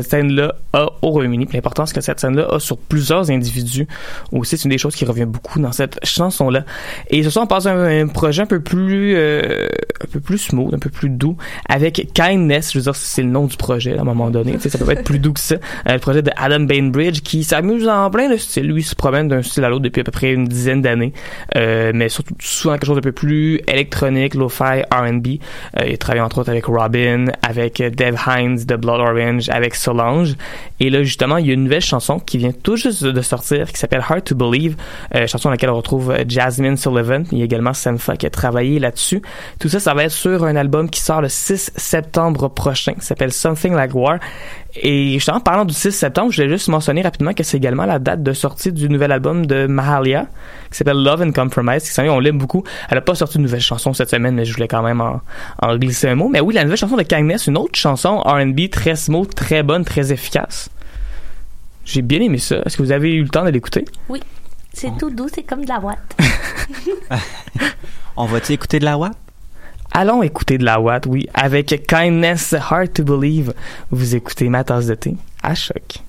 scène-là a au Royaume-Uni, l'importance que cette scène-là a sur plusieurs individus. Aussi, c'est une des choses qui revient beaucoup dans cette chanson-là. Et ce soir, on passe à un, projet un peu plus, euh, un peu plus smooth, un peu plus doux, avec Kindness. Je veux dire, c'est le nom du projet à un moment donné. Ça peut être plus doux que ça. Euh, de Adam Bainbridge qui s'amuse en plein de styles. Lui, il se promène d'un style à l'autre depuis à peu près une dizaine d'années, euh, mais surtout souvent quelque chose d'un peu plus électronique, lo-fi, R&B. Euh, il travaille entre autres avec Robin, avec Dev Hines de Blood Orange, avec Solange. Et là, justement, il y a une nouvelle chanson qui vient tout juste de sortir qui s'appelle Hard to Believe, euh, chanson dans laquelle on retrouve Jasmine Sullivan. Il y a également Senfa qui a travaillé là-dessus. Tout ça, ça va être sur un album qui sort le 6 septembre prochain, qui s'appelle Something Like War. Et justement, parlant du 6 septembre, je voulais juste mentionner rapidement que c'est également la date de sortie du nouvel album de Mahalia, qui s'appelle Love and Compromise, qui on l'aime beaucoup. Elle a pas sorti de nouvelle chanson cette semaine, mais je voulais quand même en, en glisser un mot. Mais oui, la nouvelle chanson de Kindness, une autre chanson R&B très smooth, très bonne, très efficace. J'ai bien aimé ça. Est-ce que vous avez eu le temps de l'écouter? Oui. C'est tout doux, c'est comme de la boîte. On va-tu écouter de la Watt? Allons écouter de la Watt, oui. Avec Kindness, Hard to Believe, vous écoutez ma tasse de thé à choc.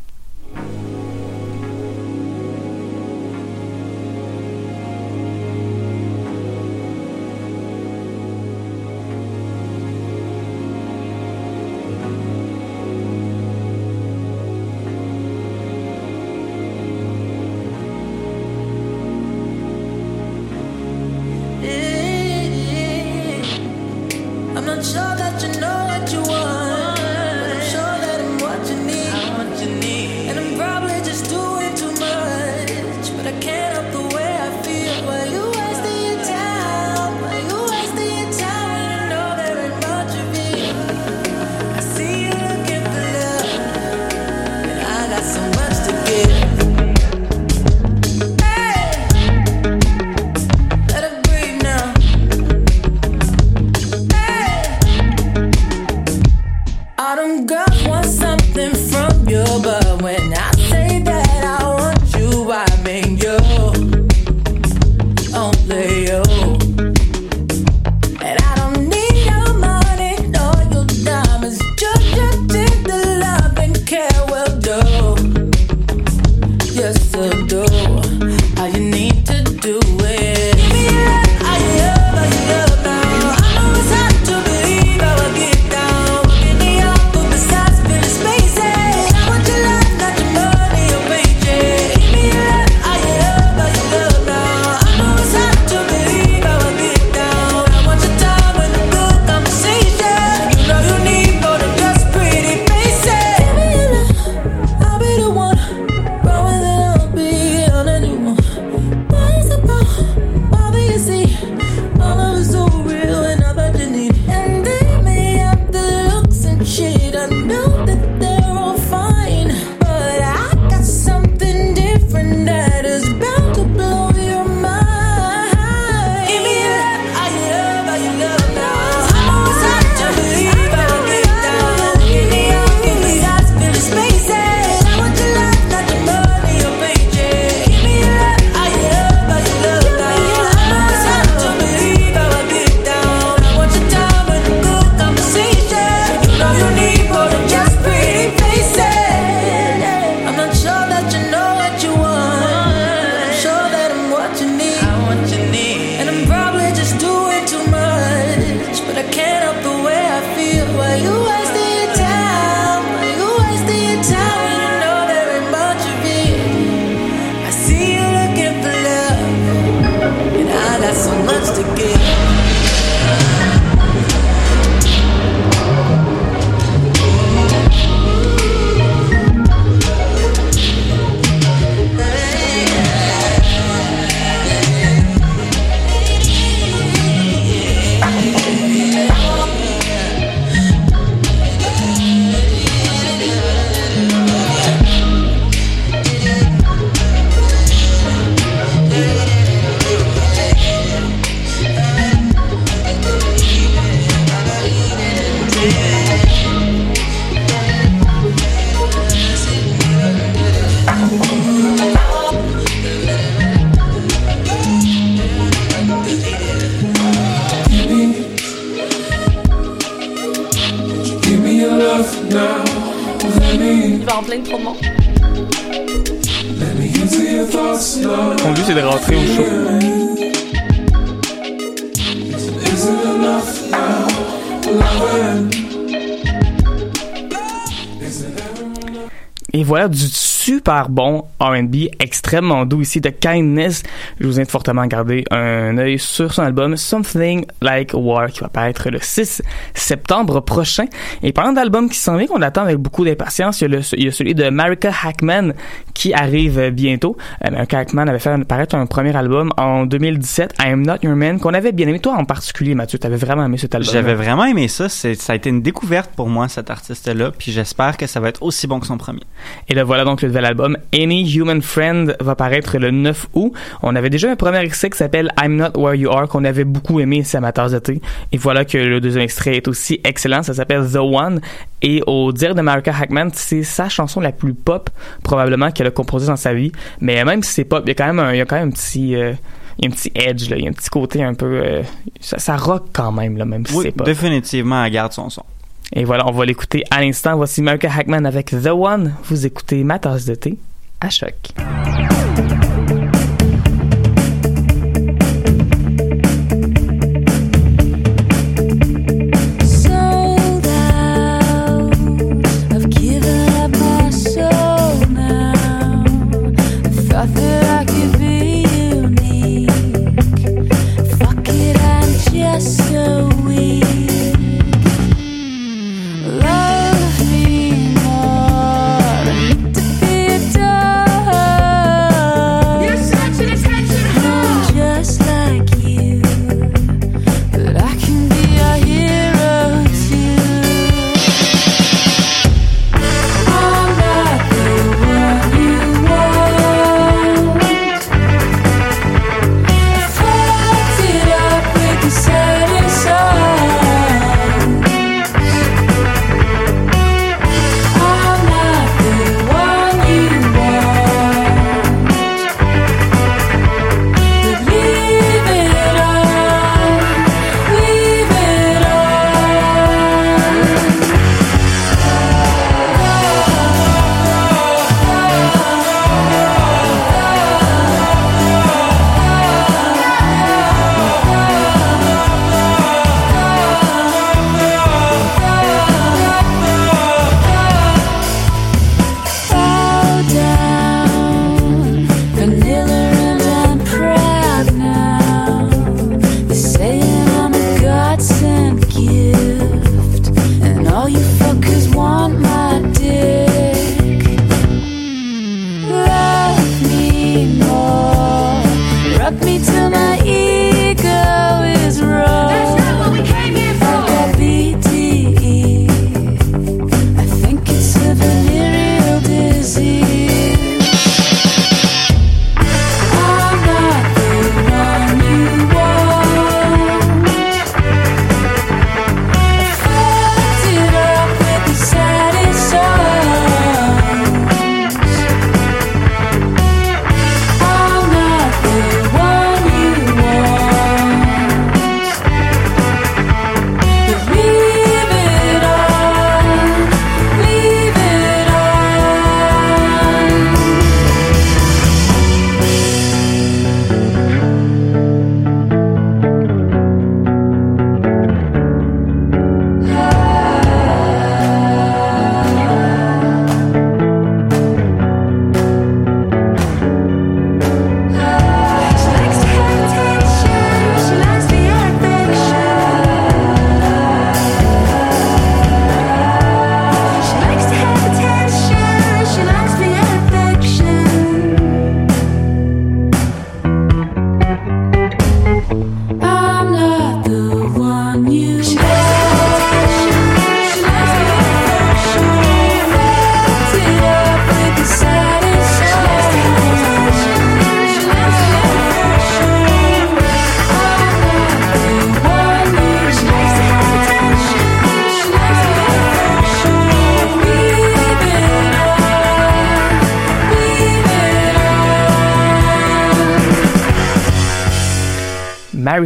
Il va en pleine promo. Mon but, c'est de rentrer au show. Et voilà du super bon R&B extrêmement doux ici de Kindness. Je vous invite fortement à garder un œil sur son album Something Like War qui va paraître le 6 septembre prochain. Et parlant d'albums qui s'en vient qu'on attend avec beaucoup d'impatience, il y, a le- il y a celui de Marika Hackman qui arrive bientôt. Euh, Marika Hackman avait fait paraître un premier album en 2017, I Am Not Your Man, qu'on avait bien aimé. Toi en particulier, Mathieu, t'avais vraiment aimé cet album. J'avais vraiment aimé ça. Ça a été une découverte pour moi, cet artiste-là. Puis j'espère que ça va être aussi bon que son premier. Et là, voilà donc le nouvel album Any Human Friend va paraître le 9 août. On avait déjà un premier extrait qui s'appelle I'm Not Where You Are qu'on avait beaucoup aimé ici à Amateurs de thé. Et voilà que le deuxième extrait est aussi excellent. Ça s'appelle The One. Et au dire de Marika Hackman, c'est sa chanson la plus pop probablement qu'elle a composée dans sa vie. Mais même si c'est pop, il y a quand même un, il y a quand même un petit... euh, il y a un petit edge, là. il y a un petit côté un peu... euh, ça, ça rock quand même, là, même si Oui, c'est pop. définitivement, elle garde son son. Et voilà, on va l'écouter à l'instant. Voici Marika Hackman avec The One. Vous écoutez ma tasse de thé à choc.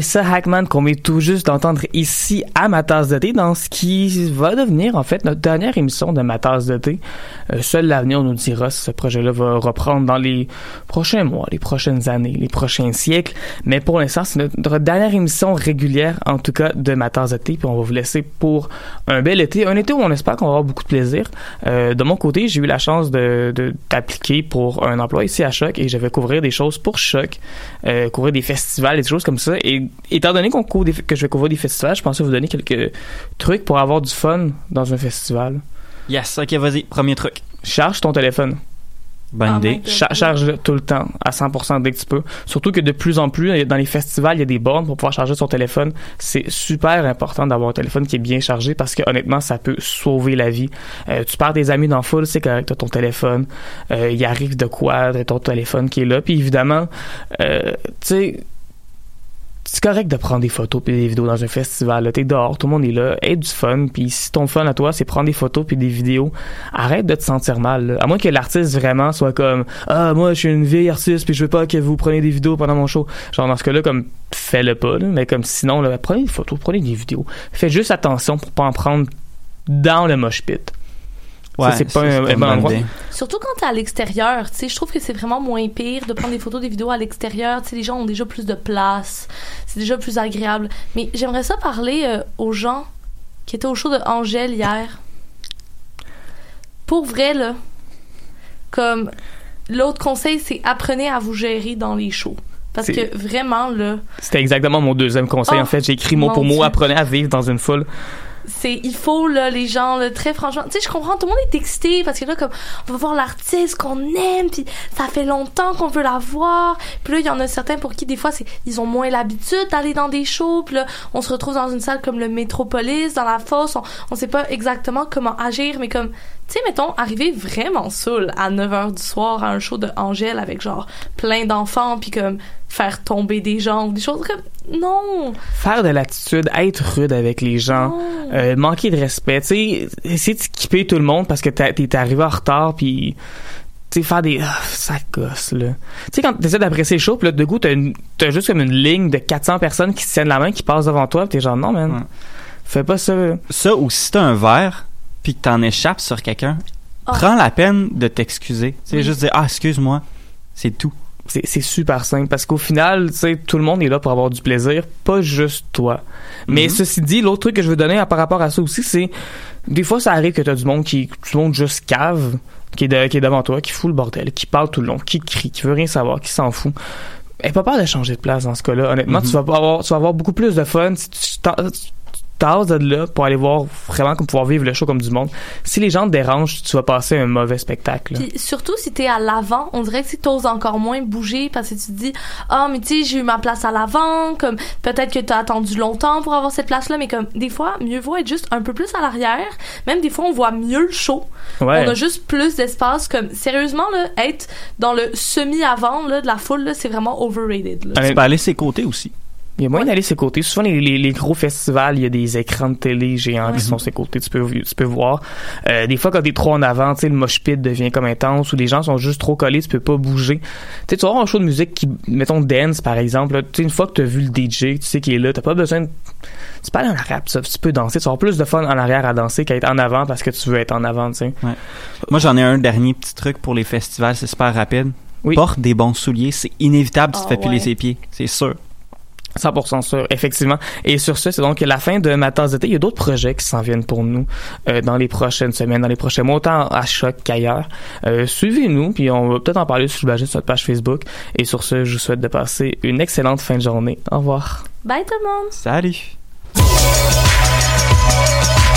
Marissa Hackman qu'on vient tout juste d'entendre ici à ma tasse de thé dans ce qui va devenir en fait notre dernière émission de ma tasse de thé. Euh, seul l'avenir nous dira si ce projet-là va reprendre dans les prochains mois, les prochaines années, les prochains siècles. Mais pour l'instant, c'est notre dernière émission régulière en tout cas de ma tasse de thé. Puis on va vous laisser pour un bel été, un été où on espère qu'on va avoir beaucoup de plaisir. Euh, de mon côté, j'ai eu la chance de de- d'appliquer pour un emploi ici à Choc et je vais couvrir des choses pour Choc, euh, couvrir des festivals et des choses comme ça. Et étant donné qu'on couvre des- que je vais couvrir des festivals, je pensais vous donner quelques trucs pour avoir du fun dans un festival. Yes, ok, vas-y, premier truc. Charge ton téléphone. Bonne idée. Cha- charge tout le temps, à 100% dès que tu peux. Surtout que de plus en plus, dans les festivals, il y a des bornes pour pouvoir charger son téléphone. C'est super important d'avoir un téléphone qui est bien chargé parce que honnêtement, ça peut sauver la vie. Euh, tu perds des amis dans foule, c'est correct, t'as ton téléphone. Euh, il arrive de quoi, t'as ton téléphone qui est là. Puis évidemment, euh, tu sais, c'est correct de prendre des photos puis des vidéos dans un festival. T'es dehors, tout le monde est là, aie du fun. Puis si ton fun à toi, c'est prendre des photos puis des vidéos, arrête de te sentir mal. À moins que l'artiste vraiment soit comme ah moi je suis une vieille artiste puis je veux pas que vous preniez des vidéos pendant mon show. Genre dans ce cas-là comme fais-le pas. mais comme sinon là, prenez des photos, prenez des vidéos. Faites juste attention pour pas en prendre dans le mosh pit. Ouais, c'est pas un, bon endroit. idée. Surtout quand t'es à l'extérieur, tu sais, je trouve que c'est vraiment moins pire de prendre des photos, des vidéos à l'extérieur. Tu sais, les gens ont déjà plus de place, c'est déjà plus agréable. Mais j'aimerais ça parler euh, aux gens qui étaient au show de Angèle hier. Pour vrai, là, comme l'autre conseil, c'est apprenez à vous gérer dans les shows. Parce que vraiment, là, C'était exactement mon deuxième conseil. Oh, en fait, j'ai écrit mot mon pour mot, Dieu. apprenez à vivre dans une foule. C'est il faut là les gens là, très franchement tu sais je comprends tout le monde est excité parce que là comme on va voir l'artiste qu'on aime puis ça fait longtemps qu'on veut la voir. Puis là il y en a certains pour qui des fois c'est ils ont moins l'habitude d'aller dans des shows. Puis là on se retrouve dans une salle comme le Métropolis dans la fosse on, on sait pas exactement comment agir mais comme tu sais mettons arriver vraiment saoul à 9h du soir à un show de Angèle avec genre plein d'enfants puis comme faire tomber des gens ou des choses comme non Faire de l'attitude, être rude avec les gens, euh, manquer de respect, tu sais, essayer de skipper tout le monde parce que t'as- t'es arrivé en retard, puis tu sais, faire des... Ah, ça gosse, là. Tu sais, quand t'essaies d'apprécier le show, puis là, de goût, t'as juste comme une ligne de 400 personnes qui se tiennent la main, qui passent devant toi, puis t'es genre, non, man, fais pas ça. Ça, ou si t'as un verre, puis que t'en échappes sur quelqu'un, Ah. prends la peine de t'excuser. Tu sais, Oui. juste dire, ah, excuse-moi. C'est tout. C'est super simple parce qu'au final, tu sais, tout le monde est là pour avoir du plaisir, pas juste toi. Mais Mhm. ceci dit, l'autre truc que je veux donner à- par rapport à ça aussi, c'est des fois ça arrive que t'as du monde qui, du monde juste cave, qui est, de- qui est devant toi, qui fout le bordel, qui parle tout le long, qui crie, qui veut rien savoir, qui s'en fout. Aie pas peur de changer de place dans ce cas-là. Honnêtement, Mhm. tu vas pas avoir, tu vas avoir beaucoup plus de fun si tu tasses de là pour aller voir vraiment comme pouvoir vivre le show comme du monde. Si les gens te dérangent, tu vas passer un mauvais spectacle. Puis surtout si t'es à l'avant, on dirait que tu t'oses encore moins bouger parce que tu te dis ah mais tu sais j'ai eu ma place à l'avant, comme peut-être que t'as attendu longtemps pour avoir cette place là, mais comme des fois mieux vaut être juste un peu plus à l'arrière. Même des fois on voit mieux le show. Ouais. On a juste plus d'espace. Comme sérieusement là, être dans le semi avant là de la foule là, c'est vraiment overrated. Là. Tu peux aller ses côtés aussi. Il y a moyen d'aller ses côtés. Souvent, les, les, les gros festivals, il y a des écrans de télé géants qui sont ses côtés. Tu peux, tu peux voir. Euh, des fois, quand t'es trop en avant, tu sais, le mosh pit devient comme intense ou les gens sont juste trop collés, tu peux pas bouger. Tu sais, tu vas avoir un show de musique qui, mettons, dance, par exemple. Tu sais, une fois que t'as vu le DJ, tu sais qu'il est là, t'as pas besoin de... Tu peux aller en arrière, tu peux danser. Tu vas avoir plus de fun en arrière à danser qu'à être en avant parce que tu veux être en avant, tu sais. Ouais. Moi, j'en ai un dernier petit truc pour les festivals, c'est super rapide. Porte des bons souliers, c'est inévitable, tu te Ah fais piler ouais. ses pieds, c'est sûr. 100% sûr, effectivement. Et sur ce, c'est donc la fin de ma tasse d'été. Il y a d'autres projets qui s'en viennent pour nous euh, dans les prochaines semaines, dans les prochains mois, autant à Choc qu'ailleurs. Euh, Suivez-nous, puis on va peut-être en parler sur, sur notre page Facebook. Et sur ce, je vous souhaite de passer une excellente fin de journée. Au revoir. Bye tout le monde. Salut. Thank